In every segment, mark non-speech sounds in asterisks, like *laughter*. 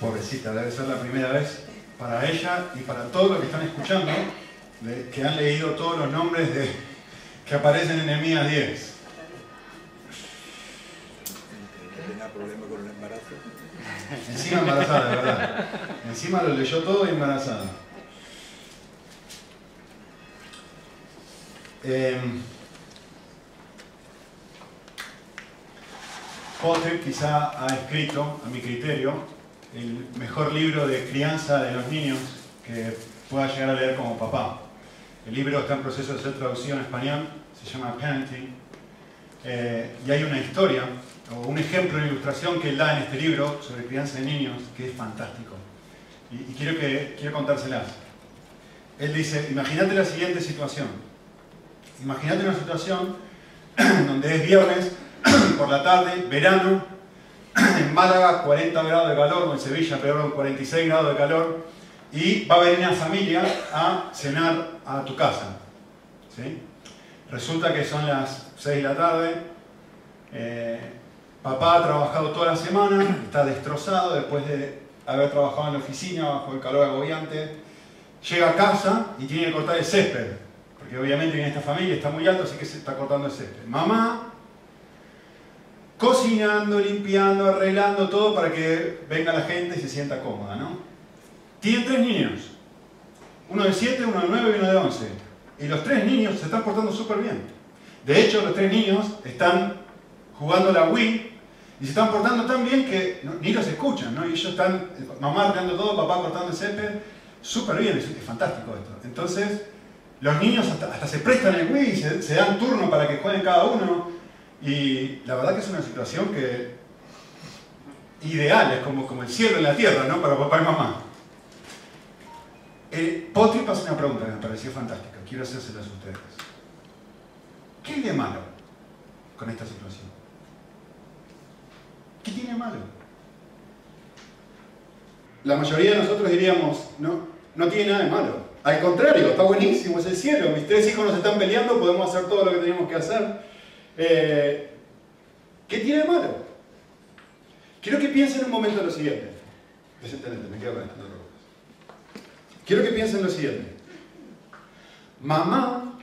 Pobrecita, debe ser la primera vez para ella y para todos los que están escuchando, que han leído todos los nombres de, que aparecen en Nehemías 10. ¿Tenía problema con el embarazo? Encima embarazada, de verdad. Encima lo leyó todo y embarazada. Eh, Potter quizá ha escrito, a mi criterio, el mejor libro de crianza de los niños que pueda llegar a leer como papá. El libro está en proceso de ser traducido en español, se llama Parenting, eh, y hay una historia, o un ejemplo, una ilustración que él da en este libro sobre crianza de niños, que es fantástico. Y, quiero, que, quiero contárselas. Él dice, imagínate la siguiente situación. Imagínate una situación *clears throat* donde es viernes *clears throat* por la tarde, verano, *clears throat* en Málaga 40 grados de calor, o en Sevilla, peor, 46 grados de calor, y va a venir una familia a cenar a tu casa. Resulta que son las 6 de la tarde, eh, papá ha trabajado toda la semana, está destrozado después de haber trabajado en la oficina bajo el calor agobiante, llega a casa y tiene que cortar el césped, porque obviamente en esta familia está muy alto, así que se está cortando el césped. Mamá cocinando, limpiando, arreglando todo para que venga la gente y se sienta cómoda, ¿no? Tiene tres niños, uno de 7, uno de 9 y uno de 11. Y los tres niños se están portando súper bien. De hecho, los tres niños están jugando la Wii y se están portando tan bien que ni los escuchan, ¿no? Y ellos están, mamá arreglando todo, papá cortando el césped, súper bien, es, fantástico esto. Entonces, los niños hasta, se prestan el Wii, se, se dan turno para que jueguen cada uno. Y la verdad que es una situación que ideal, es como, como el cielo en la tierra, ¿no? Para papá y mamá. Eh, Potrip hace una pregunta que me pareció fantástica, quiero hacérselas a ustedes. ¿Qué hay de malo con esta situación? ¿Qué tiene malo? La mayoría de nosotros diríamos, no, no tiene nada de malo. Al contrario, está buenísimo, es el cielo. Mis tres hijos nos están peleando, podemos hacer todo lo que tenemos que hacer. Eh, ¿Qué tiene de malo? Quiero que piensen un momento lo siguiente. Quiero que piensen lo siguiente. Mamá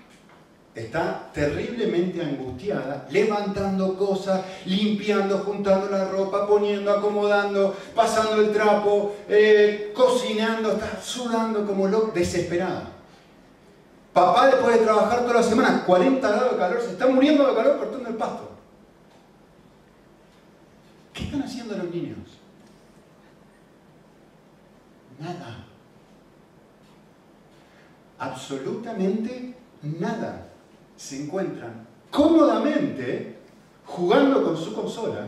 está terriblemente angustiada, levantando cosas, limpiando, juntando la ropa, poniendo, acomodando, pasando el trapo, eh, cocinando, está sudando como loco, desesperada. Papá después de trabajar toda la semana, 40 grados de calor, se está muriendo de calor cortando el pasto. ¿Qué están haciendo los niños? Nada. Absolutamente nada. Se encuentran cómodamente jugando con su consola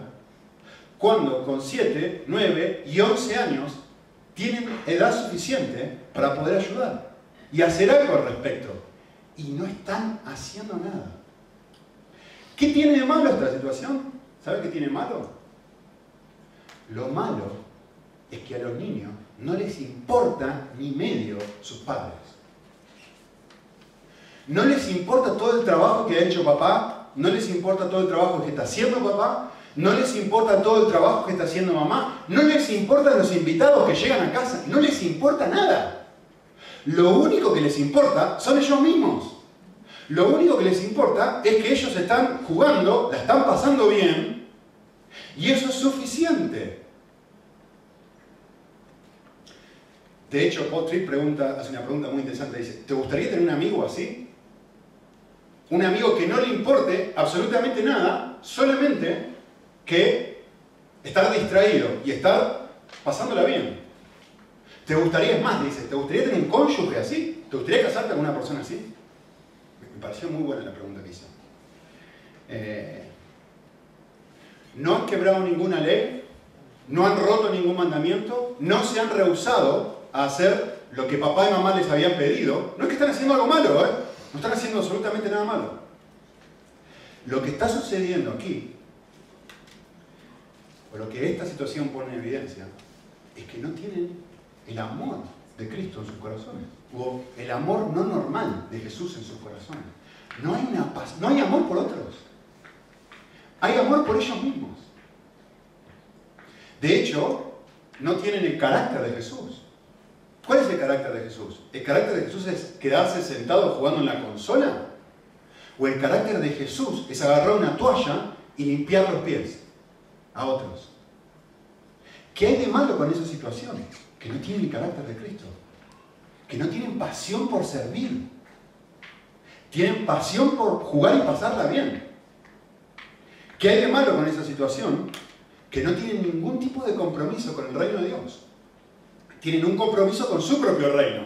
cuando con 7, 9 y 11 años tienen edad suficiente para poder ayudar y hacer algo al respecto. Y no están haciendo nada. ¿Qué tiene de malo esta situación? ¿Sabe qué tiene malo? Lo malo es que a los niños no les importa ni medio sus padres. No les importa todo el trabajo que ha hecho papá, no les importa todo el trabajo que está haciendo papá, no les importa todo el trabajo que está haciendo mamá, no les importan los invitados que llegan a casa, no les importa nada. Lo único que les importa son ellos mismos. Lo único que les importa es que ellos están jugando, la están pasando bien, y eso es suficiente. De hecho, Potri pregunta, hace una pregunta muy interesante. Dice, ¿te gustaría tener un amigo así? Un amigo que no le importe absolutamente nada, solamente que estar distraído y estar pasándola bien. ¿Te gustaría, es más, dice, ¿te gustaría cónyuge así? ¿Te gustaría casarte con una persona así? Me pareció muy buena la pregunta que hizo. Eh, no han quebrado ninguna ley, no han roto ningún mandamiento, no se han rehusado a hacer lo que papá y mamá les habían pedido. No es que están haciendo algo malo, ¿eh? No están haciendo absolutamente nada malo. Lo que está sucediendo aquí, o lo que esta situación pone en evidencia, es que no tienen el amor de Cristo en sus corazones, o el amor no normal de Jesús en sus corazones. No hay, una paz, no hay amor por otros, hay amor por ellos mismos. De hecho, no tienen el carácter de Jesús. ¿Cuál es el carácter de Jesús? ¿El carácter de Jesús es quedarse sentado jugando en la consola? ¿O el carácter de Jesús es agarrar una toalla y limpiar los pies a otros? ¿Qué hay de malo con esa situación? Que no tienen el carácter de Cristo. Que no tienen pasión por servir. Tienen pasión por jugar y pasarla bien. ¿Qué hay de malo con esa situación? Que no tienen ningún tipo de compromiso con el reino de Dios. Tienen un compromiso con su propio reino.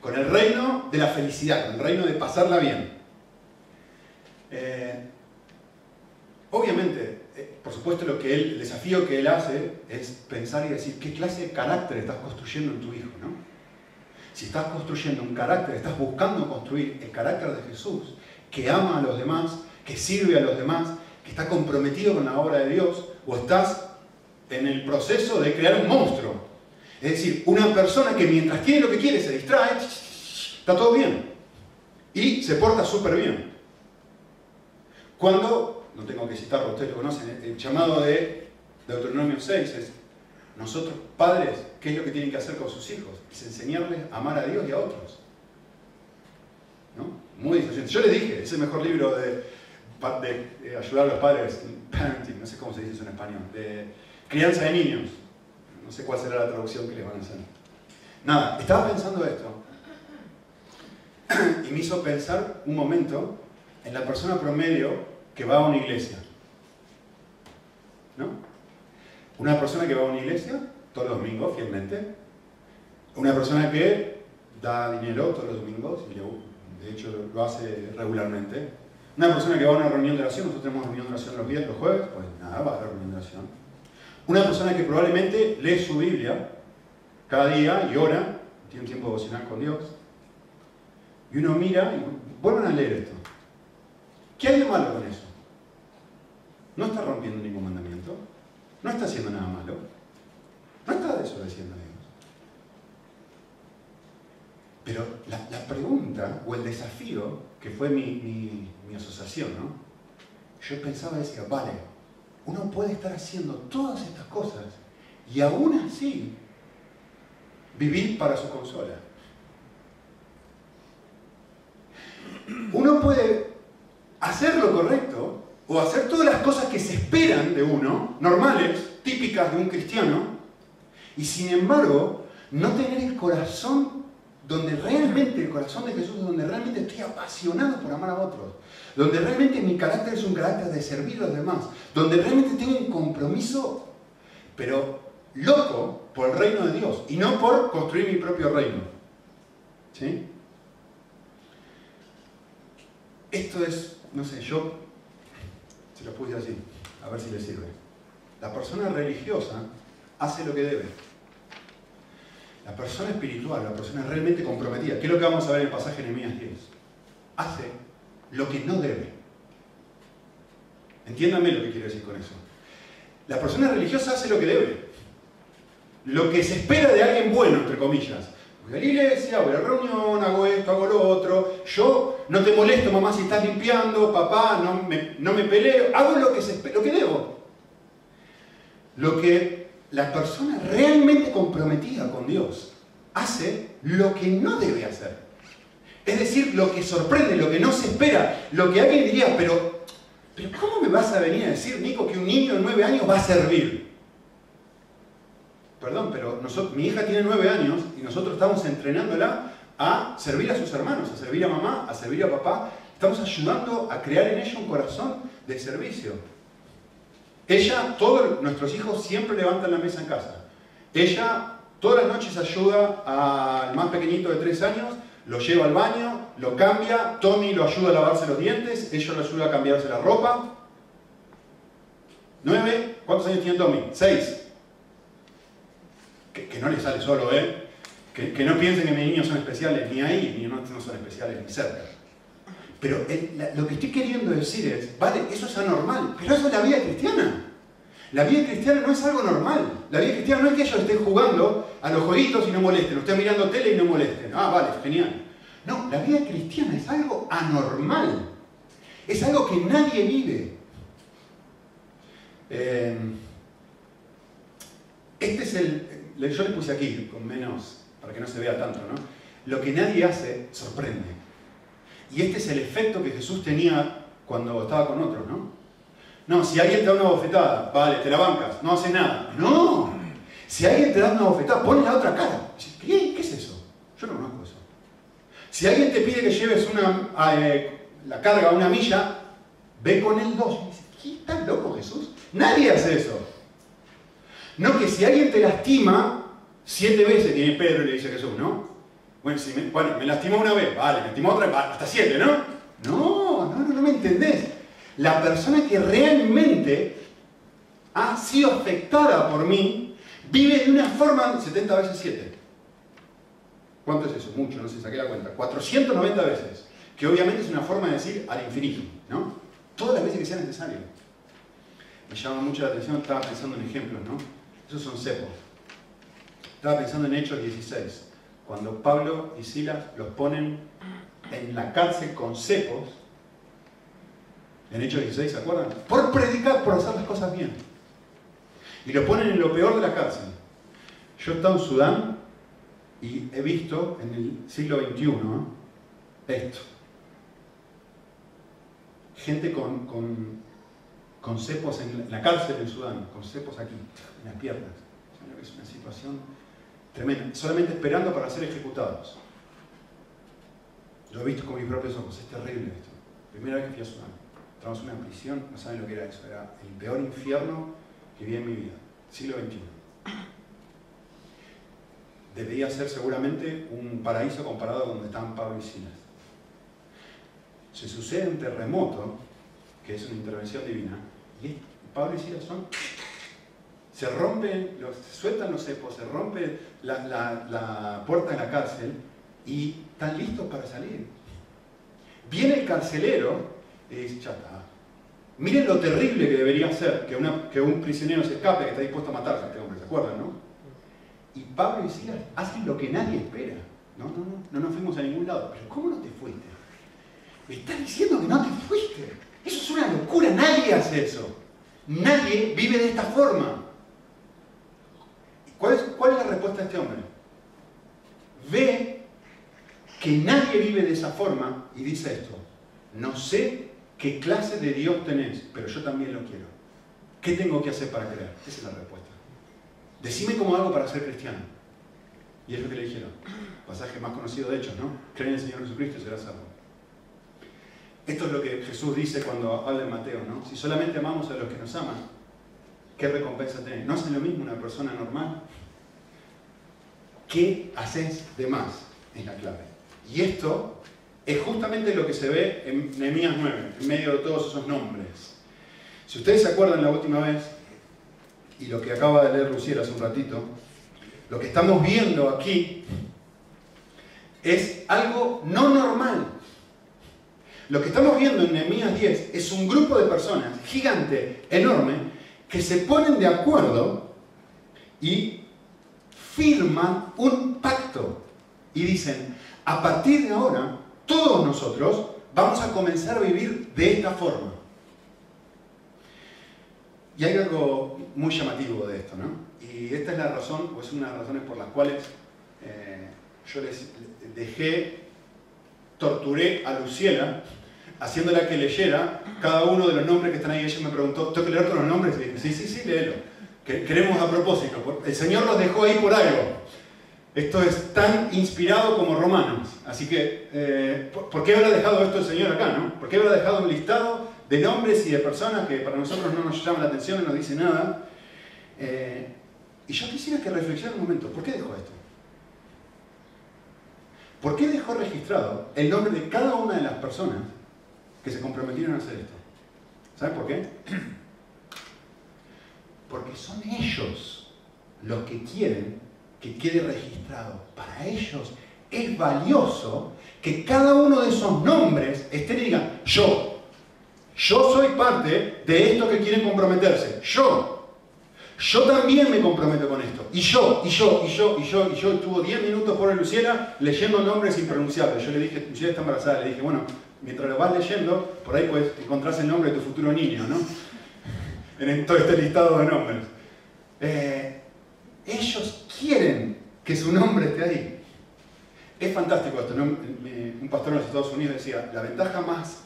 Con el reino de la felicidad, con el reino de pasarla bien. Eh, obviamente, por supuesto, lo que él, el desafío que él hace es pensar y decir qué clase de carácter estás construyendo en tu hijo, ¿no? Si estás construyendo un carácter, estás buscando construir el carácter de Jesús, que ama a los demás, que sirve a los demás, que está comprometido con la obra de Dios, o estás en el proceso de crear un monstruo. Es decir, una persona que mientras tiene lo que quiere se distrae, está todo bien. Y se porta súper bien. Cuando, no tengo que citarlo, ustedes lo conocen, el llamado de Deuteronomio 6 es, nosotros padres, ¿qué es lo que tienen que hacer con sus hijos? Es enseñarles a amar a Dios y a otros. ¿No? Muy difícil. Yo les dije, es el mejor libro de, de, ayudar a los padres, parenting, no sé cómo se dice eso en español, de crianza de niños. No sé cuál será la traducción que les van a hacer. Nada, estaba pensando esto *clears throat* y me hizo pensar un momento en la persona promedio que va a una iglesia. ¿No? Una persona que va a una iglesia todos los domingos, fielmente. Una persona que da dinero todos los domingos, y de hecho lo hace regularmente. Una persona que va a una reunión de oración, nosotros tenemos reunión de oración los días, los jueves, pues nada, va a la reunión de oración. Una persona que probablemente lee su Biblia cada día y ora, tiene un tiempo devocional con Dios. Y uno mira y vuelven a leer esto. ¿Qué hay de malo con eso? No está rompiendo ningún mandamiento. No está haciendo nada malo. No está desobedeciendo a Dios. Pero la, pregunta o el desafío, que fue mi, asociación, ¿no? Yo pensaba y decía, vale, uno puede estar haciendo todas estas cosas y aún así vivir para su consola. Uno hacer lo correcto o hacer todas las cosas que se esperan de uno, normales, típicas de un cristiano, y sin embargo no tener el corazón donde realmente, el corazón de Jesús, donde realmente estoy apasionado por amar a otros, donde realmente mi carácter es un carácter de servir a los demás, donde realmente tengo un compromiso, pero loco por el reino de Dios y no por construir mi propio reino. ¿Sí? Esto es, no sé, yo se lo puse así, a ver si le sirve. La persona religiosa hace lo que debe. La persona espiritual, la persona realmente comprometida, que es lo que vamos a ver en el pasaje Nehemías 10, hace lo que no debe. Entiéndame lo que quiero decir con eso. La persona religiosa hace lo que debe. Lo que se espera de alguien bueno, entre comillas. A la iglesia, voy a la reunión, hago esto, hago lo otro. Yo no te molesto, mamá, si estás limpiando, papá, no me, no me peleo. Hago lo que, se, lo que debo. Lo que la persona realmente comprometida con Dios hace lo que no debe hacer. Es decir, lo que sorprende, lo que no se espera, lo que alguien diría, pero, pero ¿cómo me vas a venir a decir, Nico, que un niño de nueve años va a servir? Perdón, pero mi hija tiene nueve años nosotros estamos entrenándola a servir a sus hermanos, a servir a mamá, a servir a papá. Estamos ayudando a crear en ella un corazón de servicio. Ella, todos nuestros hijos siempre levantan la mesa en casa. Ella todas las noches ayuda al más pequeñito de tres años, lo lleva al baño, lo cambia, Tommy lo ayuda a lavarse los dientes, ella lo ayuda a cambiarse la ropa. ¿Nueve? ¿Cuántos años tiene Tommy? Seis que, no le sale solo, ¿eh? Que, no piensen que mis niños son especiales, ni ahí, ni no, son especiales, ni cerca. Pero lo que estoy queriendo decir es, vale, eso es anormal, pero eso es la vida cristiana. La vida cristiana no es algo normal. La vida cristiana no es que ellos estén jugando a los jueguitos y no molesten, o estén mirando tele y no molesten. Ah, vale, genial. No, la vida cristiana es algo anormal. Es algo que nadie vive. Eh, este es el, yo le puse aquí, con menos, para que no se vea tanto, ¿no? Lo que nadie hace sorprende. Y este es el efecto que Jesús tenía cuando estaba con otros, ¿no? No, si alguien te da una bofetada, vale, te la bancas, no hace nada. No, si alguien te da una bofetada, ponle la otra cara. ¿Qué, ¿Qué es eso? Yo no conozco eso. Si alguien te pide que lleves una, eh, la carga a una milla, ve con el dos. ¿Qué estás loco Jesús? Nadie hace eso. No que si alguien te lastima, siete veces tiene Pedro y le dice Jesús, ¿no? Bueno, si me, bueno, me lastimó una vez, vale, me lastimó otra, hasta siete, ¿no? No, no, no, no me entendés. La persona que realmente ha sido afectada por mí vive de una forma 70 veces 7. ¿Cuánto es eso? Mucho, no sé, saqué la cuenta. 490 veces. Que obviamente es una forma de decir al infinito, ¿no? Todas las veces que sea necesario. Me llama mucho la atención, estaba pensando en ejemplos, ¿no? Esos son cepos. Estaba pensando en Hechos 16, cuando Pablo y Silas los ponen en la cárcel con cepos. En Hechos 16, ¿se acuerdan? Por predicar, por hacer las cosas bien. Y los ponen en lo peor de la cárcel. Yo he estado en Sudán y he visto en el siglo XXI esto. Gente con, con, cepos en la cárcel en Sudán, con cepos aquí, en las piernas. Es una situación tremenda. Solamente esperando para ser ejecutados. Yo he visto con mis propios ojos, es terrible esto. Primera vez que fui a Sudán. Estábamos en una prisión, no saben lo que era eso. Era el peor infierno que vi en mi vida. Siglo XXI debería ser seguramente un paraíso comparado con donde estaban Pablo y Silas. Se sucede un terremoto, que es una intervención divina, y Pablo y Silas son... Se rompen, se sueltan los cepos, se rompe la, puerta de la cárcel y están listos para salir. Viene el carcelero y dice, chata, miren lo terrible que debería ser que, que un prisionero se escape, que está dispuesto a matarse este hombre, ¿se acuerdan, no? Y Pablo y Silas hacen lo que nadie espera. No, no, no, no nos fuimos a ningún lado. Pero ¿cómo no te fuiste? Me estás diciendo que no te fuiste. Eso es una locura, nadie hace eso. Nadie vive de esta forma. ¿Cuál es, la respuesta de este hombre? Ve que nadie vive de esa forma y dice esto. No sé qué clase de Dios tenés, pero yo también lo quiero. ¿Qué tengo que hacer para creer? Esa es la respuesta. Decime cómo hago para ser cristiano. Y es lo que le dijeron. Pasaje más conocido de hecho, ¿no? Creen en el Señor Jesucristo y serás salvo. Esto es lo que Jesús dice cuando habla en Mateo, ¿no? Si solamente amamos a los que nos aman, ¿qué recompensa tenés? ¿No hace lo mismo una persona normal? ¿Qué haces de más? Es la clave. Y esto es justamente lo que se ve en Nehemías 9, en medio de todos esos nombres. Si ustedes se acuerdan la última vez, y lo que acaba de leer Lucier hace un ratito, lo que estamos viendo aquí es algo no normal. Lo que estamos viendo en Nehemías 10 es un grupo de personas gigante, enorme, que se ponen de acuerdo y firman un pacto y dicen, a partir de ahora, todos nosotros vamos a comenzar a vivir de esta forma. Y hay algo muy llamativo de esto, ¿no? Y esta es la razón, o es una de las razones por las cuales eh, yo les dejé, torturé a Luciela, haciéndola que leyera cada uno de los nombres que están ahí. Ella me preguntó, ¿tengo que leer todos los nombres? Y dije, sí, sí, sí, léelo. Que queremos a propósito. El Señor los dejó ahí por algo. Esto es tan inspirado como romanos. Así que, eh, ¿por qué habrá dejado esto el Señor acá, no? ¿Por qué habrá dejado un listado de nombres y de personas que para nosotros no nos llaman la atención no dice nada. Eh, y yo quisiera que reflexionen un momento, ¿por qué dejó esto? ¿Por qué dejó registrado el nombre de cada una de las personas que se comprometieron a hacer esto? ¿Saben por qué? *clears throat* Porque son ellos los que quieren que quede registrado. Para ellos es valioso que cada uno de esos nombres esté y diga, yo, yo soy parte de estos que quieren comprometerse. Yo. Yo también me comprometo con esto. Y yo, y yo, y yo, y yo, y yo. Estuvo 10 minutos por Luciana leyendo nombres impronunciables. Yo le dije, Luciana está embarazada. Le dije, bueno, mientras lo vas leyendo, por ahí pues encontrás el nombre de tu futuro niño, ¿no? En todo este listado de nombres. Eh, ellos quieren que su nombre esté ahí. Es fantástico esto. Un pastor en los Estados Unidos decía, la ventaja más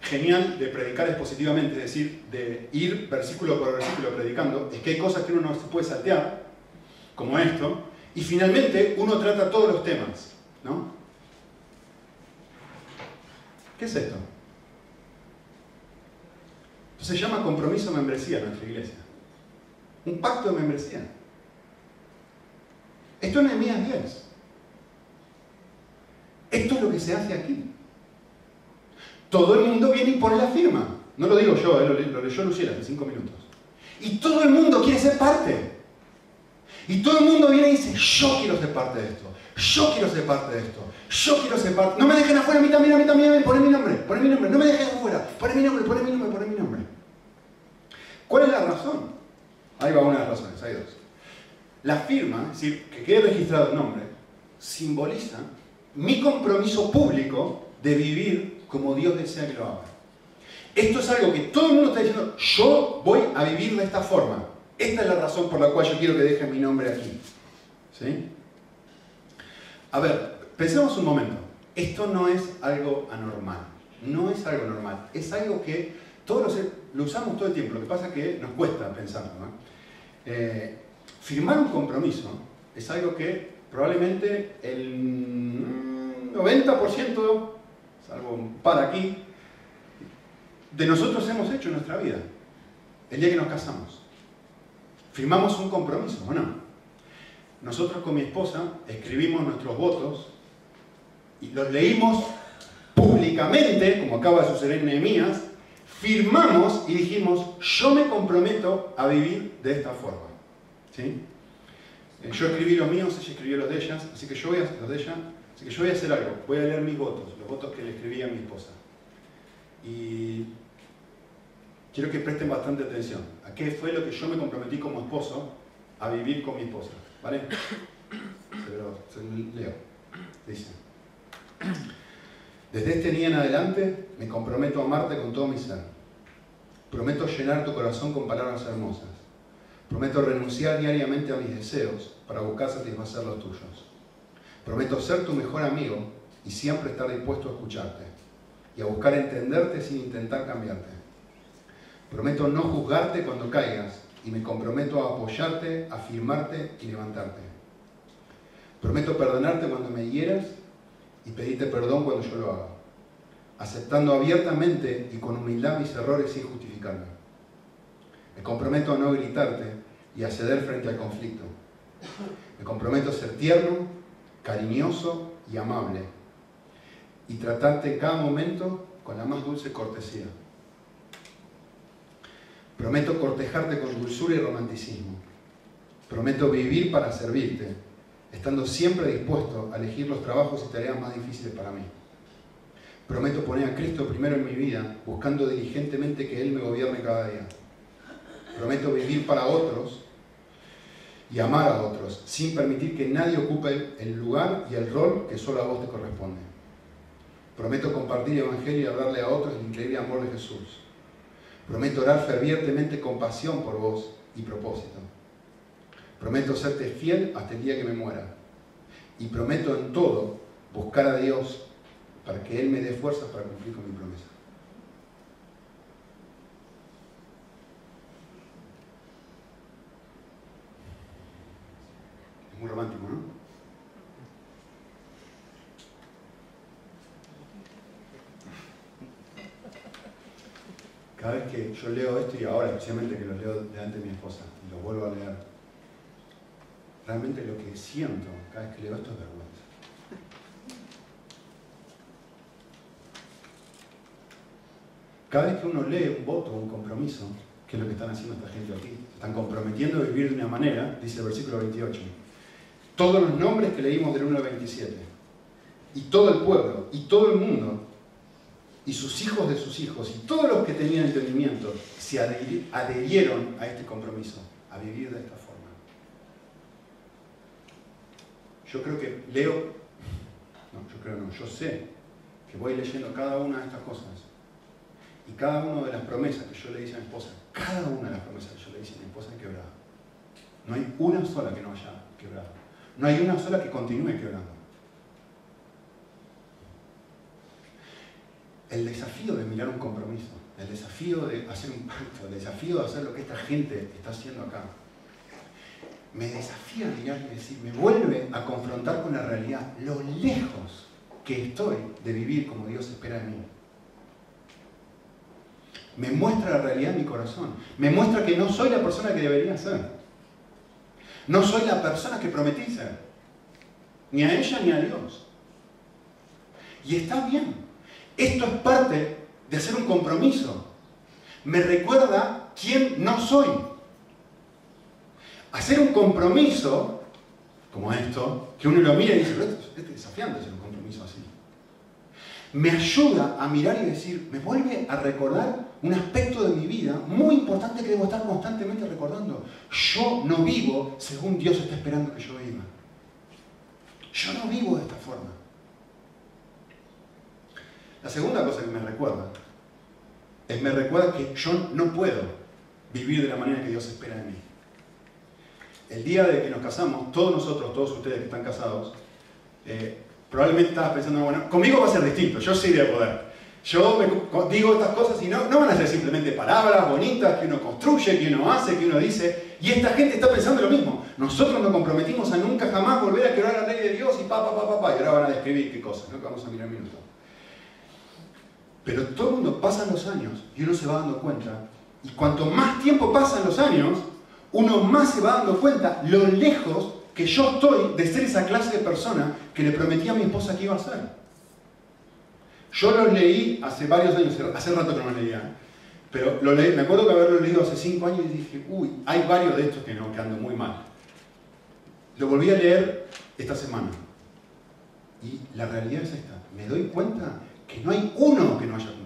genial de predicar expositivamente, es decir, de ir versículo por versículo predicando, es que hay cosas que uno no se puede saltear, como esto, y finalmente uno trata todos los temas. ¿no? ¿Qué es esto? se llama compromiso de membresía en nuestra iglesia. Un pacto de membresía. Esto es Nehemías 10. Esto es lo que se hace aquí. Todo el mundo viene y pone la firma. No lo digo yo, eh, lo, leyó Luciela en cinco minutos. Y todo el mundo quiere ser parte. Y todo el mundo viene y dice, yo quiero ser parte de esto. Yo quiero ser parte de esto. Yo quiero ser parte. No me dejen afuera, a mí también, a mí también, poné mi nombre, poné mi nombre. No me dejen afuera, poné mi nombre, poné mi nombre, poné mi nombre. ¿Cuál es la razón? Ahí va una de las razones, hay dos. La firma, es decir, que quede registrado el nombre, simboliza mi compromiso público de vivir como Dios desea que lo haga. Esto es algo que todo el mundo está diciendo, yo voy a vivir de esta forma. Esta es la razón por la cual yo quiero que dejen mi nombre aquí. ¿Sí? A ver, pensemos un momento. Esto no es algo anormal. No es algo normal. Es algo que todos lo usamos todo el tiempo. Lo que pasa es que nos cuesta pensarlo. Eh, firmar un compromiso es algo que probablemente el 90%, salvo un par aquí, de nosotros hemos hecho en nuestra vida. El día que nos casamos. Firmamos un compromiso, ¿o no? Nosotros con mi esposa escribimos nuestros votos y los leímos públicamente, como acaba de suceder en Nehemías, firmamos y dijimos, yo me comprometo a vivir de esta forma. ¿Sí? Eh, yo escribí los míos, ella escribió los de ellas, así que yo voy a, los de ella, así que yo voy a hacer algo, voy a leer mis votos, los votos que le escribí a mi esposa. Y quiero que presten bastante atención a qué fue lo que yo me comprometí como esposo a vivir con mi esposa. ¿Vale? *coughs* Se lo, leo. Dice. Desde este día en adelante me comprometo a amarte con todo mi ser. Prometo llenar tu corazón con palabras hermosas. Prometo renunciar diariamente a mis deseos para buscar satisfacer los tuyos. Prometo ser tu mejor amigo y siempre estar dispuesto a escucharte y a buscar entenderte sin intentar cambiarte. Prometo no juzgarte cuando caigas y me comprometo a apoyarte, afirmarte y levantarte. Prometo perdonarte cuando me hieras y pedirte perdón cuando yo lo haga, aceptando abiertamente y con humildad mis errores sin justificarme. Me comprometo a no gritarte y a ceder frente al conflicto. Me comprometo a ser tierno, cariñoso y amable y tratarte cada momento con la más dulce cortesía. Prometo cortejarte con dulzura y romanticismo. Prometo vivir para servirte estando siempre dispuesto a elegir los trabajos y tareas más difíciles para mí. Prometo poner a Cristo primero en mi vida, buscando diligentemente que Él me gobierne cada día. Prometo vivir para otros y amar a otros, sin permitir que nadie ocupe el lugar y el rol que solo a vos te corresponde. Prometo compartir el Evangelio y hablarle a otros el increíble amor de Jesús. Prometo orar fervientemente con pasión por vos y propósito. Prometo serte fiel hasta el día que me muera. Y prometo en todo buscar a Dios para que Él me dé fuerzas para cumplir con mi promesa. Es muy romántico, ¿no? Cada vez que yo leo esto, y ahora especialmente que lo leo delante de mi esposa, y lo vuelvo a leer, realmente lo que siento cada vez que leo esto es vergüenza. Cada vez que uno lee un voto un compromiso, que es lo que están haciendo esta gente aquí, están comprometiendo a vivir de una manera, dice el versículo 28, todos los nombres que leímos del 1 al 27, y todo el pueblo, y todo el mundo, y sus hijos de sus hijos, y todos los que tenían entendimiento, se adherieron a este compromiso, a vivir de esta forma. Yo creo que leo, no, yo creo no, yo sé que voy leyendo cada una de estas cosas y cada una de las promesas que yo le hice a mi esposa, cada una de las promesas que yo le hice a mi esposa quebrada. No hay una sola que no haya quebrado. No hay una sola que continúe quebrando. El desafío de mirar un compromiso, el desafío de hacer un pacto, el desafío de hacer lo que esta gente está haciendo acá, me desafía a mirar y decir, me vuelve a confrontar con la realidad, lo lejos que estoy de vivir como Dios espera de mí. Me muestra la realidad en mi corazón. Me muestra que no soy la persona que debería ser. No soy la persona que prometí ser. Ni a ella ni a Dios. Y está bien. Esto es parte de hacer un compromiso. Me recuerda quién no soy. Hacer un compromiso, como esto, que uno lo mira y dice, esto es desafiante hacer un compromiso así. Me ayuda a mirar y decir, me vuelve a recordar un aspecto de mi vida muy importante que debo estar constantemente recordando. Yo no vivo según Dios está esperando que yo viva. Yo no vivo de esta forma. La segunda cosa que me recuerda es me recuerda que yo no puedo vivir de la manera que Dios espera de mí. El día de que nos casamos, todos nosotros, todos ustedes que están casados, eh, probablemente estabas pensando, bueno, conmigo va a ser distinto, yo sí de poder. Yo digo estas cosas y no, no van a ser simplemente palabras bonitas que uno construye, que uno hace, que uno dice. Y esta gente está pensando lo mismo. Nosotros nos comprometimos a nunca jamás volver a quebrar la ley de Dios y pa, pa, pa, pa. Y ahora van a describir qué cosas, ¿no? Vamos a mirar un minuto. Pero todo el mundo pasa los años y uno se va dando cuenta. Y cuanto más tiempo pasan los años, uno más se va dando cuenta lo lejos que yo estoy de ser esa clase de persona que le prometí a mi esposa que iba a ser. Yo los leí hace varios años, hace rato que no los leía, pero lo leí, me acuerdo que haberlo leído hace cinco años y dije, uy, hay varios de estos que no, que ando muy mal. Lo volví a leer esta semana. Y la realidad es esta, me doy cuenta que no hay uno que no haya cumplido.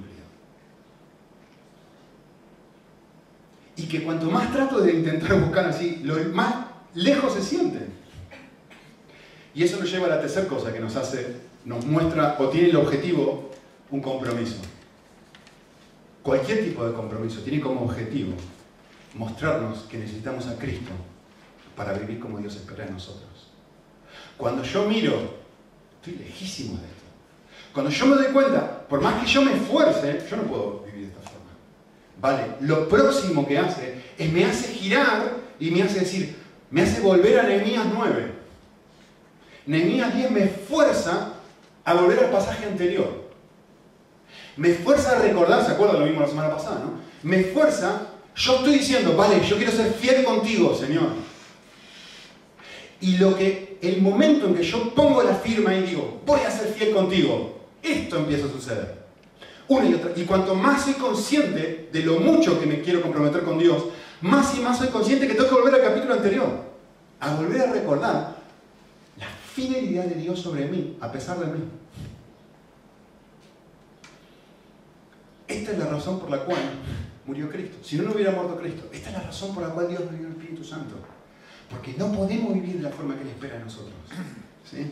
Y que cuanto más trato de intentar buscar así, lo más lejos se sienten. Y eso nos lleva a la tercera cosa que nos hace, nos muestra o tiene el objetivo un compromiso. Cualquier tipo de compromiso tiene como objetivo mostrarnos que necesitamos a Cristo para vivir como Dios espera de nosotros. Cuando yo miro, estoy lejísimo de esto. Cuando yo me doy cuenta, por más que yo me esfuerce, yo no puedo vivir de esta. Vale, lo próximo que hace es me hace girar y me hace decir, me hace volver a Nehemías 9. Nehemías 10 me fuerza a volver al pasaje anterior. Me fuerza a recordar, ¿se acuerdan lo mismo la semana pasada, no? Me fuerza, yo estoy diciendo, vale, yo quiero ser fiel contigo, Señor. Y lo que, el momento en que yo pongo la firma y digo, voy a ser fiel contigo, esto empieza a suceder. Y cuanto más soy consciente de lo mucho que me quiero comprometer con Dios, más y más soy consciente que tengo que volver al capítulo anterior. A volver a recordar la fidelidad de Dios sobre mí, a pesar de mí. Esta es la razón por la cual murió Cristo. Si no, no hubiera muerto Cristo. Esta es la razón por la cual Dios nos dio el Espíritu Santo. Porque no podemos vivir de la forma que Él espera de nosotros. ¿Sí?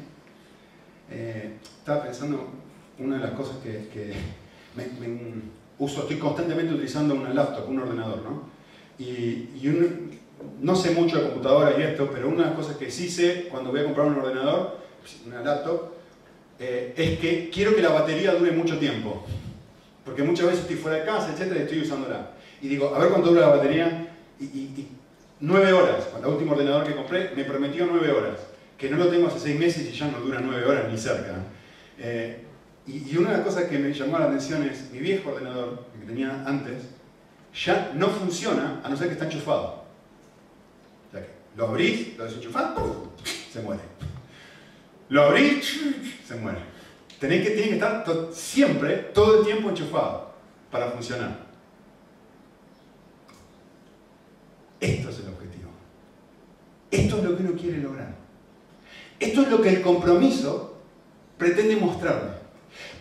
Eh, estaba pensando, una de las cosas que, uso, estoy constantemente utilizando una laptop, un ordenador, ¿no? Y, no sé mucho de computadora y esto, pero una de las cosas que sí sé cuando voy a comprar un ordenador, una laptop, eh, es que quiero que la batería dure mucho tiempo. Porque muchas veces estoy fuera de casa, etcétera, y estoy usándola. Y digo, a ver cuánto dura la batería. Y, nueve horas. Con el último ordenador que compré me prometió nueve horas. Que no lo tengo hace seis meses y ya no dura nueve horas ni cerca. Eh, y, una de las cosas que me llamó la atención es mi viejo ordenador, que tenía antes, ya no funciona a no ser que está enchufado. O sea que lo abrís, lo desenchufás, se muere. Lo abrís, se muere. Tenéis que, tiene que estar siempre, todo el tiempo enchufado para funcionar. Esto es el objetivo. Esto es lo que uno quiere lograr. Esto es lo que el compromiso pretende mostrarme.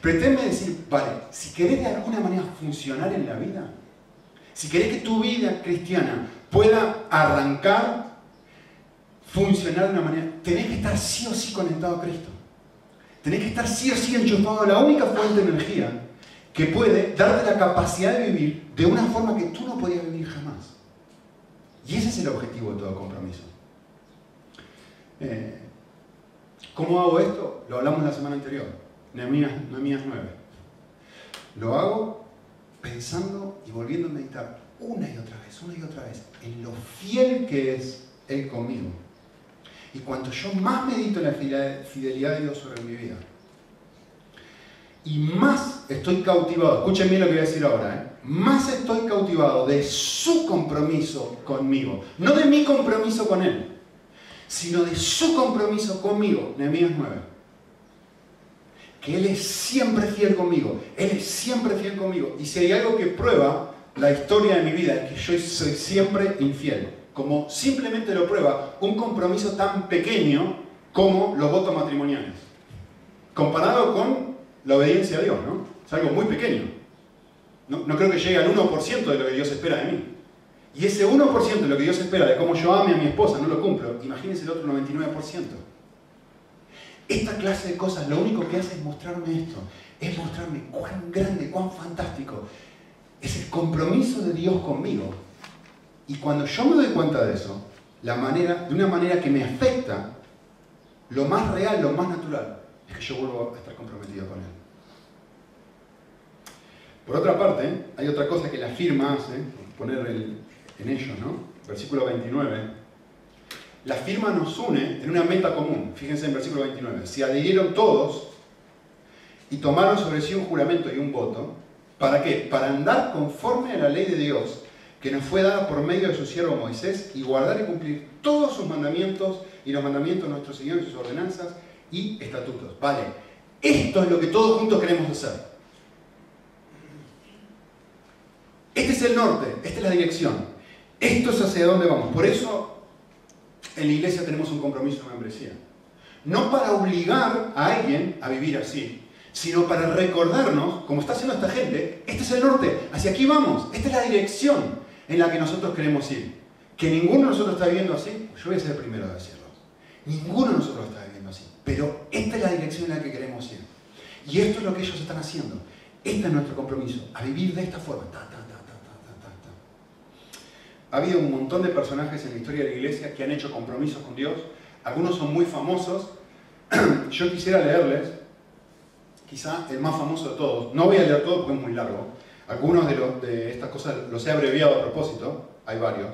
Pretende decir, vale, si querés de alguna manera funcionar en la vida, si querés que tu vida cristiana pueda arrancar, funcionar de una manera, tenés que estar sí o sí conectado a Cristo. Tenés que estar sí o sí enchufado a la única fuente de energía que puede darte la capacidad de vivir de una forma que tú no podías vivir jamás. Y ese es el objetivo de todo compromiso. Eh, ¿Cómo hago esto? Lo hablamos la semana anterior, Nehemías, Nehemías 9. Lo hago pensando y volviendo a meditar una y otra vez, una y otra vez, en lo fiel que es Él conmigo. Y cuanto yo más medito en la fidelidad de Dios sobre mi vida, y más estoy cautivado, escuchen bien lo que voy a decir ahora, ¿eh? más estoy cautivado de su compromiso conmigo, no de mi compromiso con Él, sino de su compromiso conmigo, Nehemías 9. Que Él es siempre fiel conmigo, Él es siempre fiel conmigo. Y si hay algo que prueba la historia de mi vida, es que yo soy siempre infiel. Como simplemente lo prueba un compromiso tan pequeño como los votos matrimoniales. Comparado con la obediencia a Dios, ¿no? Es algo muy pequeño. No, creo que llegue al 1% de lo que Dios espera de mí. Y ese 1% de lo que Dios espera de cómo yo ame a mi esposa no lo cumplo. Imagínense el otro 99%. Esta clase de cosas lo único que hace es mostrarme esto. Es mostrarme cuán grande, cuán fantástico es el compromiso de Dios conmigo. Y cuando yo me doy cuenta de eso, la manera, de una manera que me afecta, lo más real, lo más natural, es que yo vuelvo a estar comprometido con Él. Por otra parte, hay otra cosa que la firma hace, poner en ellos, ¿no? Versículo 29. La firma nos une en una meta común. Fíjense en versículo 29. Se adhirieron todos y tomaron sobre sí un juramento y un voto. ¿Para qué? Para andar conforme a la ley de Dios que nos fue dada por medio de su siervo Moisés y guardar y cumplir todos sus mandamientos y los mandamientos de nuestro Señor y sus ordenanzas y estatutos. Vale, esto es lo que todos juntos queremos hacer. Este es el norte, esta es la dirección. Esto es hacia dónde vamos. Por eso en la iglesia tenemos un compromiso de membresía. No para obligar a alguien a vivir así, sino para recordarnos, como está haciendo esta gente, este es el norte, hacia aquí vamos, esta es la dirección en la que nosotros queremos ir. Que ninguno de nosotros está viviendo así, yo voy a ser el primero a decirlo. Ninguno de nosotros está viviendo así, pero esta es la dirección en la que queremos ir. Y esto es lo que ellos están haciendo. Este es nuestro compromiso, a vivir de esta forma. Ha habido un montón de personajes en la historia de la iglesia que han hecho compromisos con Dios. Algunos son muy famosos. *clears throat* Yo quisiera leerles, quizá el más famoso de todos. No voy a leer todo porque es muy largo. Algunos de, de estas cosas los he abreviado a propósito, hay varios.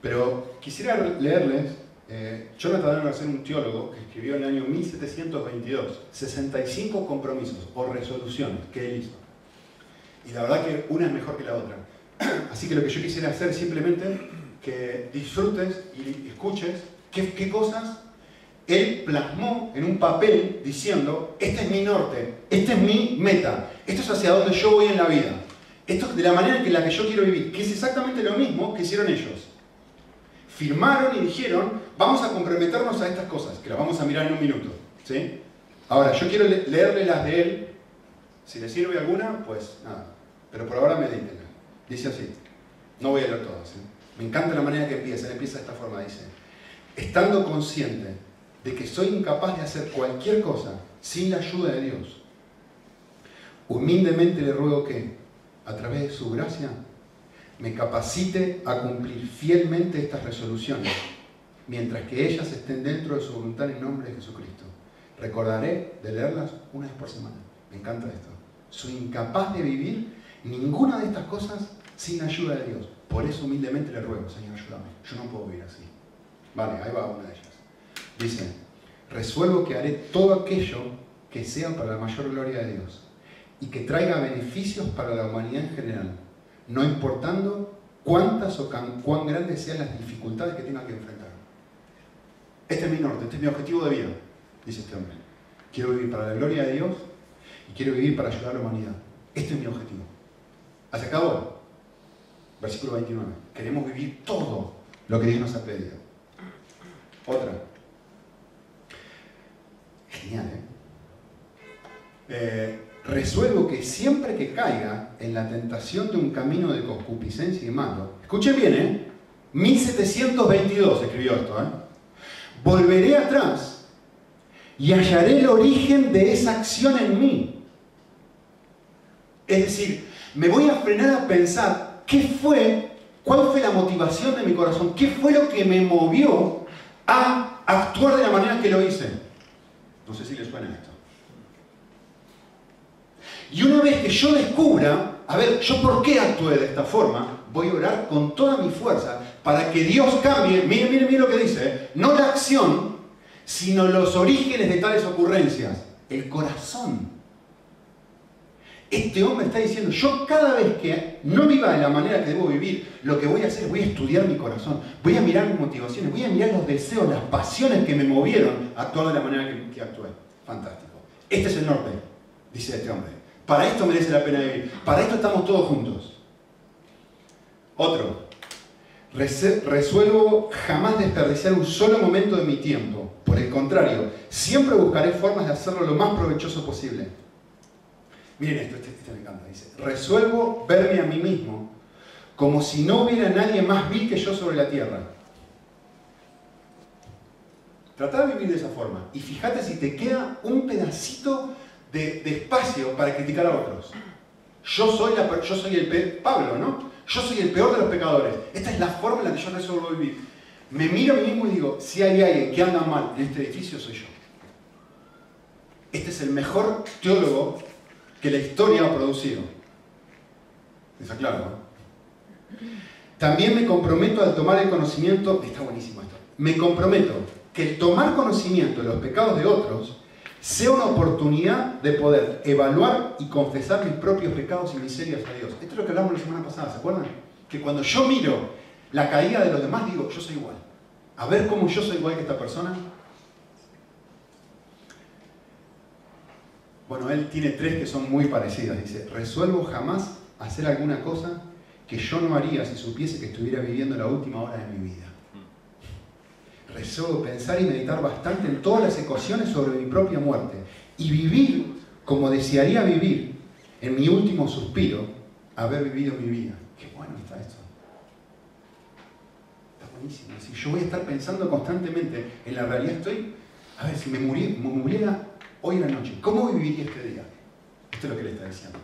Pero quisiera leerles, eh, Jonathan Edwards un teólogo que escribió en el año 1722 65 compromisos o resoluciones que él hizo. Y la verdad que una es mejor que la otra. *clears throat* Así que lo que yo quisiera hacer simplemente que disfrutes y escuches qué, cosas él plasmó en un papel diciendo, este es mi norte, esta es mi meta, esto es hacia donde yo voy en la vida, esto es de la manera en la que yo quiero vivir, que es exactamente lo mismo que hicieron ellos. Firmaron y dijeron, vamos a comprometernos a estas cosas, que las vamos a mirar en un minuto. ¿sí? Ahora, yo quiero leerle las de él, si le sirve alguna, pues nada, pero por ahora medítenla. Dice así, no voy a leer todas. ¿eh? Me encanta la manera que empieza, empieza de esta forma, dice, estando consciente de que soy incapaz de hacer cualquier cosa sin la ayuda de Dios, humildemente le ruego que, a través de su gracia, me capacite a cumplir fielmente estas resoluciones, mientras que ellas estén dentro de su voluntad en nombre de Jesucristo. Recordaré de leerlas una vez por semana. Me encanta esto. Soy incapaz de vivir ninguna de estas cosas sin ayuda de Dios. Por eso humildemente le ruego, Señor, ayúdame. Yo no puedo vivir así. Vale, ahí va una de ellas. Dice, resuelvo que haré todo aquello que sea para la mayor gloria de Dios y que traiga beneficios para la humanidad en general, no importando cuántas o cuán grandes sean las dificultades que tenga que enfrentar. Este es mi norte, este es mi objetivo de vida, dice este hombre. Quiero vivir para la gloria de Dios y quiero vivir para ayudar a la humanidad. Este es mi objetivo. Hasta acabó. Versículo 29. Queremos vivir todo lo que Dios nos ha pedido. Otra. Genial, ¿eh? eh resuelvo que siempre que caiga en la tentación de un camino de concupiscencia y malo, escuchen bien, ¿eh? 1722 escribió esto, ¿eh? Volveré atrás y hallaré el origen de esa acción en mí. Es decir, me voy a frenar a pensar qué fue, cuál fue la motivación de mi corazón, qué fue lo que me movió a actuar de la manera que lo hice. No sé si les suena esto. Y una vez que yo descubra, a ver, yo por qué actué de esta forma, voy a orar con toda mi fuerza para que Dios cambie, miren, miren, miren lo que dice, ¿eh? no la acción, sino los orígenes de tales ocurrencias, el corazón. Este hombre está diciendo, yo cada vez que no viva de la manera que debo vivir, lo que voy a hacer es voy a estudiar mi corazón, voy a mirar mis motivaciones, voy a mirar los deseos, las pasiones que me movieron a actuar de la manera que, que actué. Fantástico. Este es el norte, dice este hombre. Para esto merece la pena vivir. Para esto estamos todos juntos. Otro. Resuelvo jamás desperdiciar un solo momento de mi tiempo. Por el contrario, siempre buscaré formas de hacerlo lo más provechoso posible. Miren esto, este, este, me encanta. Dice, resuelvo verme a mí mismo como si no hubiera nadie más vil que yo sobre la tierra. Trata de vivir de esa forma. Y fíjate si te queda un pedacito de, espacio para criticar a otros. Yo soy, el Pablo, ¿no? Yo soy el peor de los pecadores. Esta es la forma en la que yo resuelvo vivir. Me miro a mí mismo y digo, si hay alguien que anda mal en este edificio, soy yo. Este es el mejor teólogo que la historia ha producido. ¿Está claro? También me comprometo al tomar el conocimiento, está buenísimo esto, me comprometo que el tomar conocimiento de los pecados de otros sea una oportunidad de poder evaluar y confesar mis propios pecados y miserias a Dios. Esto es lo que hablamos la semana pasada, ¿se acuerdan? Que cuando yo miro la caída de los demás, digo, yo soy igual. A ver cómo yo soy igual que esta persona. Él tiene tres que son muy parecidas. Dice, resuelvo jamás hacer alguna cosa que yo no haría si supiese que estuviera viviendo la última hora de mi vida resuelvo pensar y meditar bastante en todas las ecuaciones sobre mi propia muerte y vivir como desearía vivir en mi último suspiro, haber vivido mi vida. Qué bueno está esto. Está buenísimo. Si yo voy a estar pensando constantemente en la realidad, estoy, a ver, si me, muriera hoy en la noche, ¿cómo viviría este día? Esto es lo que le está diciendo.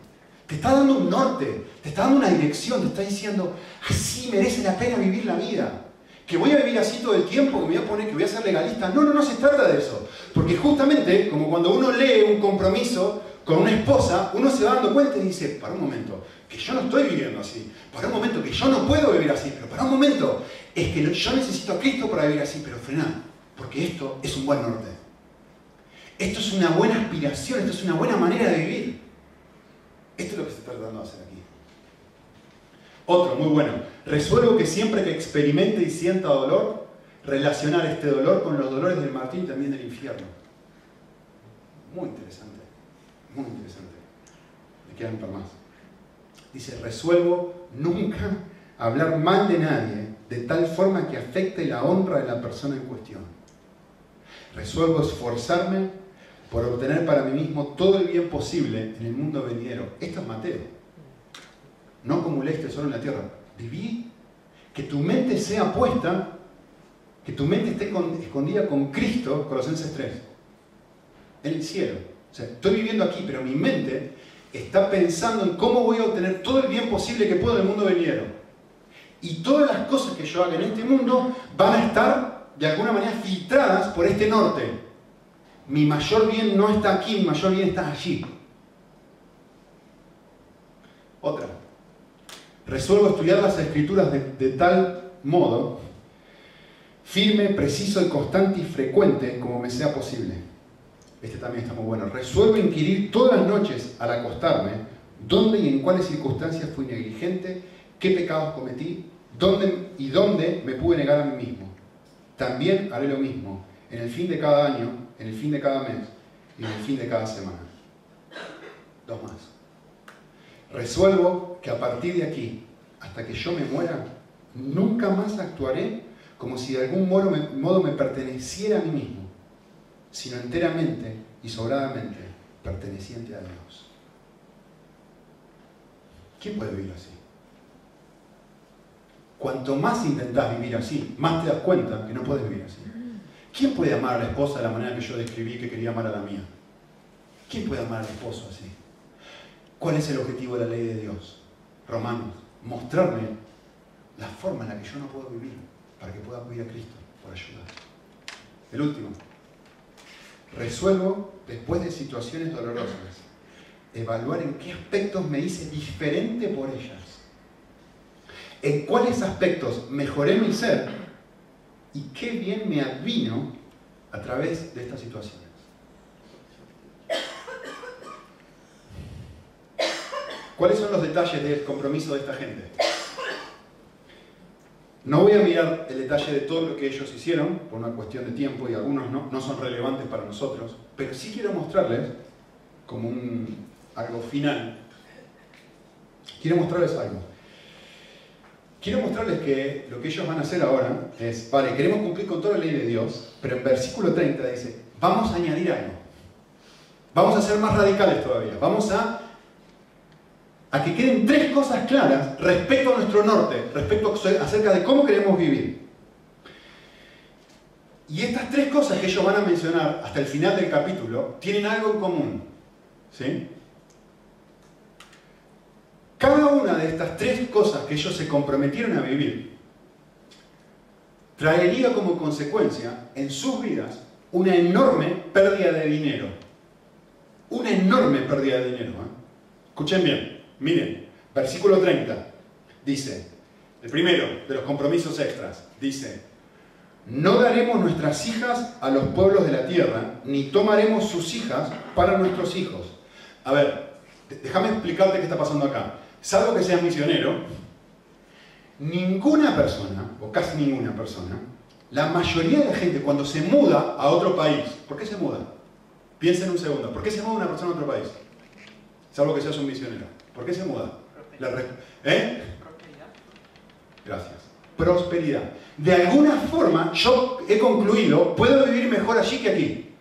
Te está dando un norte, te está dando una dirección, te está diciendo, así merece la pena vivir la vida que voy a vivir así todo el tiempo, que me voy a poner, que voy a ser legalista. No, no, no se trata de eso. Porque justamente, como cuando uno lee un compromiso con una esposa, uno se va dando cuenta y dice, para un momento, que yo no estoy viviendo así. Para un momento, que yo no puedo vivir así. Pero para un momento, es que yo necesito a Cristo para vivir así. Pero frená, porque esto es un buen norte. Esto es una buena aspiración, esto es una buena manera de vivir. Esto es lo que se está tratando de hacer aquí. Otro, muy bueno. Resuelvo que siempre que experimente y sienta dolor, relacionar este dolor con los dolores del martín y también del infierno. Muy interesante, muy interesante. Me quedan para más. Dice, resuelvo nunca hablar mal de nadie de tal forma que afecte la honra de la persona en cuestión. Resuelvo esforzarme por obtener para mí mismo todo el bien posible en el mundo venidero. Esto es Mateo no acumuléis tesoro en la tierra. Viví, que tu mente sea puesta, que tu mente esté escondida con Cristo, Colosenses 3, en el cielo. O sea, estoy viviendo aquí, pero mi mente está pensando en cómo voy a obtener todo el bien posible que puedo del mundo venidero. Y todas las cosas que yo haga en este mundo van a estar de alguna manera filtradas por este norte. Mi mayor bien no está aquí, mi mayor bien está allí. Otra. Resuelvo estudiar las escrituras de, tal modo, firme, preciso y constante y frecuente como me sea posible. Este también está muy bueno. Resuelvo inquirir todas las noches al acostarme dónde y en cuáles circunstancias fui negligente, qué pecados cometí, dónde y dónde me pude negar a mí mismo. También haré lo mismo en el fin de cada año, en el fin de cada mes y en el fin de cada semana. Dos más. Resuelvo que a partir de aquí, hasta que yo me muera, nunca más actuaré como si de algún modo me, perteneciera a mí mismo, sino enteramente y sobradamente perteneciente a Dios. ¿Quién puede vivir así? Cuanto más intentas vivir así, más te das cuenta que no puedes vivir así. ¿Quién puede amar a la esposa de la manera que yo describí que quería amar a la mía? ¿Quién puede amar al esposo así? ¿Cuál es el objetivo de la ley de Dios? Romanos, mostrarme la forma en la que yo no puedo vivir para que pueda vivir a Cristo por ayudar. el último. Resuelvo, después de situaciones dolorosas, evaluar en qué aspectos me hice diferente por ellas. En cuáles aspectos mejoré mi ser y qué bien me advino a través de estas situaciones. ¿Cuáles son los detalles del compromiso de esta gente? No voy a mirar el detalle de todo lo que ellos hicieron, por una cuestión de tiempo y algunos no, no son relevantes para nosotros, pero sí quiero mostrarles, como un, algo final, quiero mostrarles algo. Quiero mostrarles que lo que ellos van a hacer ahora es, vale, queremos cumplir con toda la ley de Dios, pero en versículo 30 dice, vamos a añadir algo. Vamos a ser más radicales todavía. Vamos a a que queden tres cosas claras respecto a nuestro norte, respecto acerca de cómo queremos vivir. Y estas tres cosas que ellos van a mencionar hasta el final del capítulo tienen algo en común. ¿sí? Cada una de estas tres cosas que ellos se comprometieron a vivir traería como consecuencia en sus vidas una enorme pérdida de dinero. Una enorme pérdida de dinero. ¿eh? Escuchen bien. Miren, versículo 30 dice, el primero de los compromisos extras, dice, no daremos nuestras hijas a los pueblos de la tierra, ni tomaremos sus hijas para nuestros hijos. A ver, déjame explicarte qué está pasando acá. Salvo que seas misionero, ninguna persona, o casi ninguna persona, la mayoría de la gente cuando se muda a otro país, ¿por qué se muda? Piensa en un segundo, ¿por qué se muda una persona a otro país? Salvo que seas un misionero. ¿Por qué se muda? La ¿Eh? Gracias. Prosperidad. De alguna forma, yo he concluido, puedo vivir mejor allí que aquí.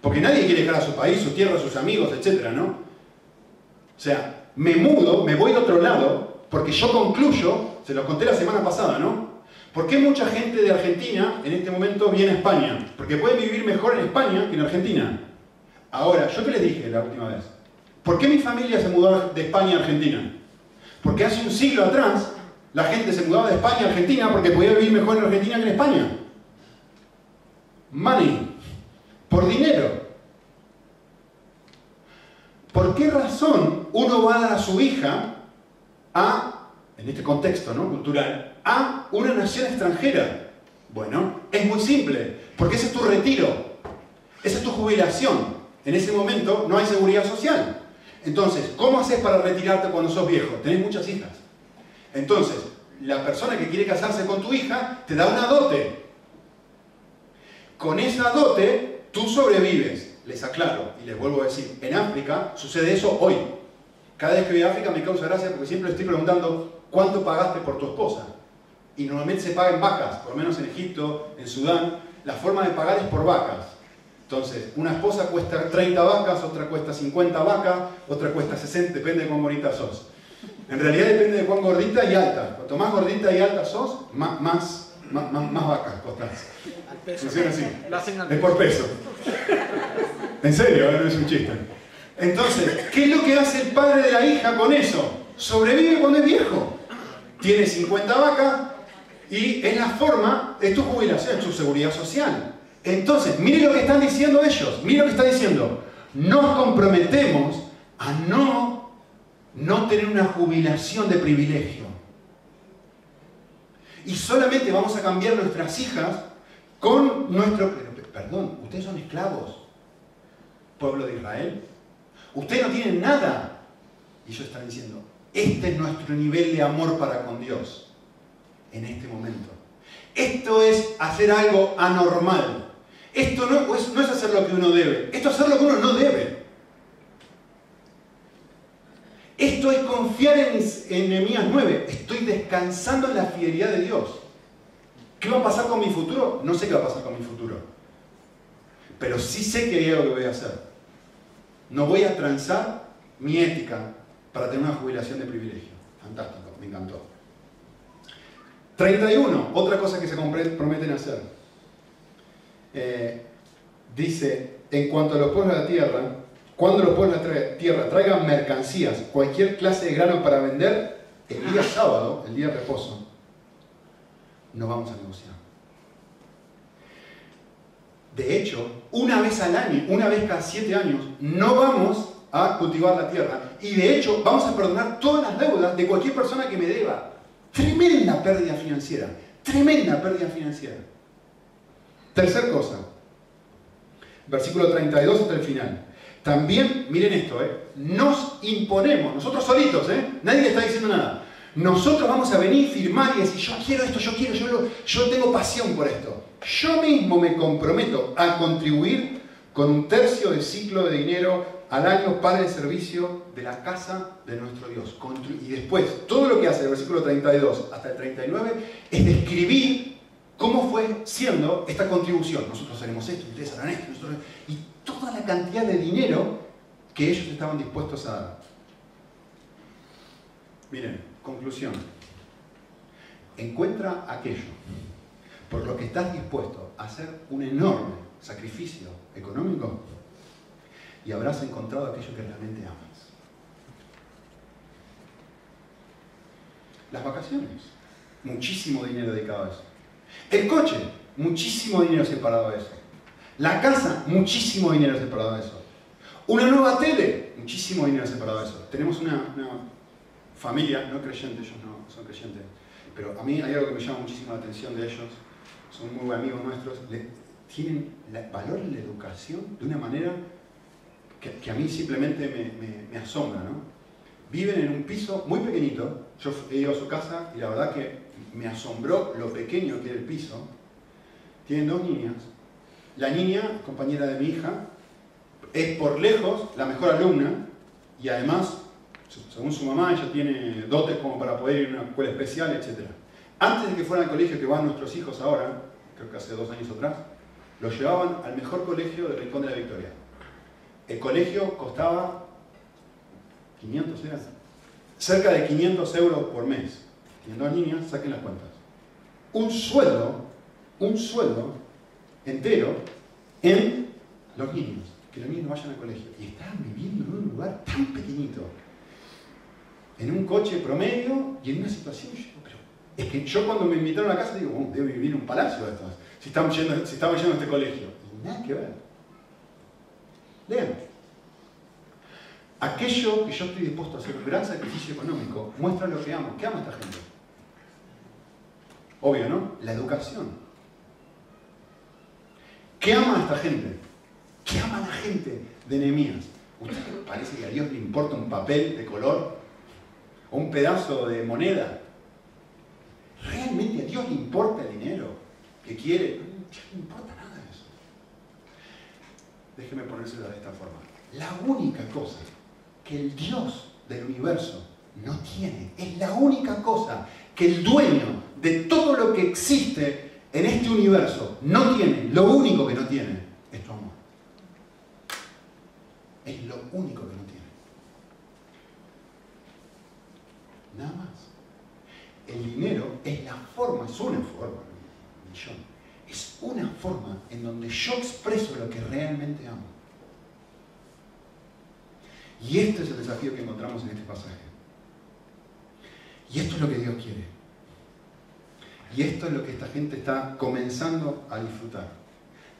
Porque nadie quiere dejar a su país, su tierra, sus amigos, etc. ¿no? O sea, me mudo, me voy de otro lado, porque yo concluyo, se lo conté la semana pasada, ¿no? ¿Por qué mucha gente de Argentina en este momento viene a España? Porque puede vivir mejor en España que en Argentina. Ahora, ¿yo qué les dije la última vez? ¿Por qué mi familia se mudó de España a Argentina? Porque hace un siglo atrás la gente se mudaba de España a Argentina porque podía vivir mejor en Argentina que en España. Money. Por dinero. ¿Por qué razón uno va a dar a su hija a, en este contexto ¿no? cultural, a una nación extranjera? Bueno, es muy simple, porque ese es tu retiro, esa es tu jubilación. En ese momento no hay seguridad social. Entonces, ¿cómo haces para retirarte cuando sos viejo? Tenés muchas hijas. Entonces, la persona que quiere casarse con tu hija te da una dote. Con esa dote, tú sobrevives. Les aclaro y les vuelvo a decir, en África sucede eso hoy. Cada vez que voy a África me causa gracia porque siempre estoy preguntando cuánto pagaste por tu esposa. Y normalmente se paga en vacas, por lo menos en Egipto, en Sudán. La forma de pagar es por vacas. Entonces, una esposa cuesta 30 vacas, otra cuesta 50 vacas, otra cuesta 60, depende de cuán bonita sos. En realidad depende de cuán gordita y alta. Cuanto más gordita y alta sos, más, más, más, vacas costás. Funciona así. Es por peso. En serio, no es un chiste. Entonces, ¿qué es lo que hace el padre de la hija con eso? Sobrevive cuando es viejo. Tiene 50 vacas y es la forma, es tu jubilación, es tu seguridad social. Entonces, mire lo que están diciendo ellos, mire lo que está diciendo. Nos comprometemos a no, no tener una jubilación de privilegio. Y solamente vamos a cambiar nuestras hijas con nuestro... Perdón, ustedes son esclavos, pueblo de Israel. Ustedes no tienen nada. Y ellos están diciendo, este es nuestro nivel de amor para con Dios en este momento. Esto es hacer algo anormal. Esto no es, no es hacer lo que uno debe, esto es hacer lo que uno no debe. Esto es confiar en, en Nehemías 9. Estoy descansando en la fidelidad de Dios. ¿Qué va a pasar con mi futuro? No sé qué va a pasar con mi futuro. Pero sí sé que hay algo que voy a hacer. No voy a transar mi ética para tener una jubilación de privilegio. Fantástico, me encantó. 31, otra cosa que se prometen hacer. Eh, dice, en cuanto a los pueblos de la tierra, cuando los pueblos de la tierra traigan mercancías, cualquier clase de grano para vender, el día sábado, el día de reposo, no vamos a negociar. De hecho, una vez al año, una vez cada siete años, no vamos a cultivar la tierra. Y de hecho, vamos a perdonar todas las deudas de cualquier persona que me deba. Tremenda pérdida financiera. Tremenda pérdida financiera. Tercer cosa. Versículo 32 hasta el final. También, miren esto, ¿eh? nos imponemos, nosotros solitos, ¿eh? nadie está diciendo nada. Nosotros vamos a venir, firmar y decir, yo quiero esto, yo quiero, yo, yo tengo pasión por esto. Yo mismo me comprometo a contribuir con un tercio del ciclo de dinero al año para el servicio de la casa de nuestro Dios. Y después, todo lo que hace el versículo 32 hasta el 39 es describir cómo fue siendo esta contribución. Nosotros haremos esto, ustedes harán esto, y toda la cantidad de dinero que ellos estaban dispuestos a dar. Miren, conclusión. Encuentra aquello por lo que estás dispuesto a hacer un enorme sacrificio económico y habrás encontrado aquello que realmente amas. Las vacaciones, muchísimo dinero dedicado a eso. El coche, muchísimo dinero separado a eso. La casa, muchísimo dinero separado a eso. Una nueva tele, muchísimo dinero separado a eso. Tenemos una, familia, no creyente, ellos no son creyentes, pero a mí hay algo que me llama muchísimo la atención de ellos, son muy amigos nuestros, tienen valor en la educación de una manera que, a mí simplemente me, asombra. ¿no? Viven en un piso muy pequeñito, yo he ido a su casa y la verdad que me asombró lo pequeño que era el piso. Tienen dos niñas. La niña, compañera de mi hija, es por lejos la mejor alumna y además, según su mamá, ella tiene dotes como para poder ir a una escuela especial, etc. Antes de que fuera al colegio que van nuestros hijos ahora, creo que hace dos años atrás, los llevaban al mejor colegio del Rincón de la Victoria. El colegio costaba 500, ¿era? Cerca de 500 euros por mes. Tienen dos niñas, saquen las cuentas. Un sueldo, un sueldo entero en los niños. Que los niños vayan al colegio. Y estaban viviendo en un lugar tan pequeñito. En un coche promedio y en una situación. Pero es que yo cuando me invitaron a casa digo, oh, debo vivir en un palacio de estas. Si estamos yendo, si estamos yendo a este colegio. Y nada que ver. Lean. Aquello que yo estoy dispuesto a hacer un gran sacrificio económico muestra lo que amo. ¿Qué ama esta gente? Obvio, ¿no? La educación. ¿Qué ama esta gente? ¿Qué ama la gente de Nehemías? ¿Usted parece que a Dios le importa un papel de color? ¿O un pedazo de moneda? ¿Realmente a Dios le importa el dinero que quiere? No importa déjeme ponérselo de esta forma. La única cosa que el Dios del universo no tiene, es la única cosa que el dueño de todo lo que existe en este universo no tiene, lo único que no tiene, es tu amor. Es lo único que no tiene. Nada más. El dinero es la forma, es una forma, millón, es una forma en donde yo expreso lo que realmente amo. Y este es el desafío que encontramos en este pasaje. Y esto es lo que Dios quiere. Y esto es lo que esta gente está comenzando a disfrutar.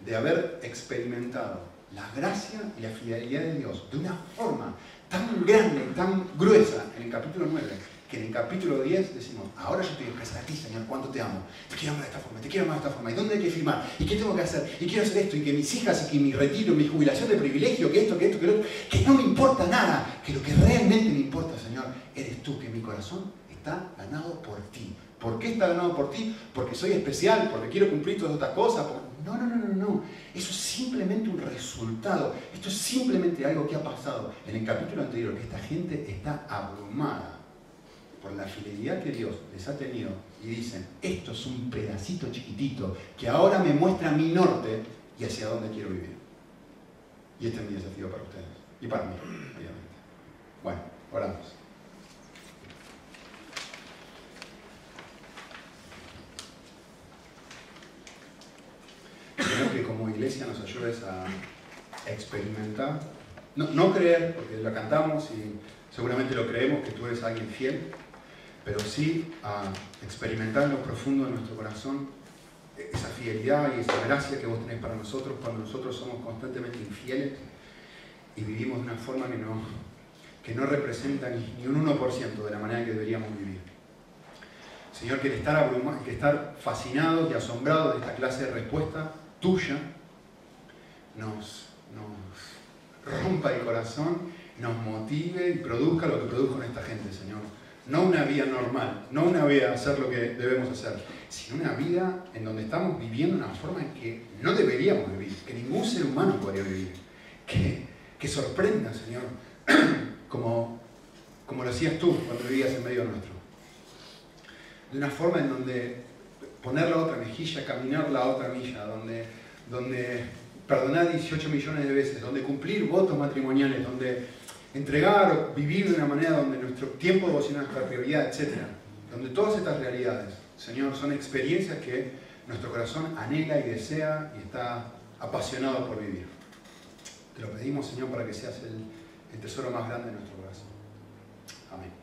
De haber experimentado la gracia y la fidelidad de Dios de una forma tan grande, tan gruesa en el capítulo 9, que en el capítulo 10 decimos, ahora yo estoy expresar a ti, Señor, cuánto te amo. Te quiero amar de esta forma, te quiero amar de esta forma. ¿Y dónde hay que firmar? ¿Y qué tengo que hacer? Y quiero hacer esto, y que mis hijas, y que mi retiro, mi jubilación de privilegio, que esto, que esto, que lo otro, que no me importa nada, que lo que realmente me importa, Señor, eres tú, que mi corazón está ganado por ti. ¿Por qué está ganado por ti? Porque soy especial, porque quiero cumplir todas estas cosas. No, no, no, no, no. Eso es simplemente un resultado. Esto es simplemente algo que ha pasado en el capítulo anterior, que esta gente está abrumada por la fidelidad que Dios les ha tenido y dicen, esto es un pedacito chiquitito que ahora me muestra mi norte y hacia dónde quiero vivir. Y este es mi desafío para ustedes y para mí, obviamente. Bueno, oramos. Espero que como iglesia nos ayudes a experimentar, no, no creer, porque la cantamos y seguramente lo creemos, que tú eres alguien fiel, pero sí a experimentar en lo profundo de nuestro corazón esa fidelidad y esa gracia que vos tenés para nosotros cuando nosotros somos constantemente infieles y vivimos de una forma que no, que no representa ni, un 1% de la manera que deberíamos vivir. Señor, que el estar, abruma, que estar fascinados y asombrados de esta clase de respuesta tuya nos, nos rompa el corazón, nos motive y produzca lo que produjo en esta gente, Señor. No una vida normal, no una vida hacer lo que debemos hacer, sino una vida en donde estamos viviendo una forma en que no deberíamos vivir, que ningún ser humano podría vivir. Que, que sorprenda, Señor, *clears throat* como, como lo hacías tú cuando vivías en medio nuestro. De una forma en donde poner la otra mejilla, caminar la otra milla, donde, donde perdonar 18 millones de veces, donde cumplir votos matrimoniales, donde entregar o vivir de una manera donde nuestro tiempo devocional es nuestra prioridad, etc. Donde todas estas realidades, Señor, son experiencias que nuestro corazón anhela y desea y está apasionado por vivir. Te lo pedimos, Señor, para que seas el, el tesoro más grande de nuestro corazón. Amén.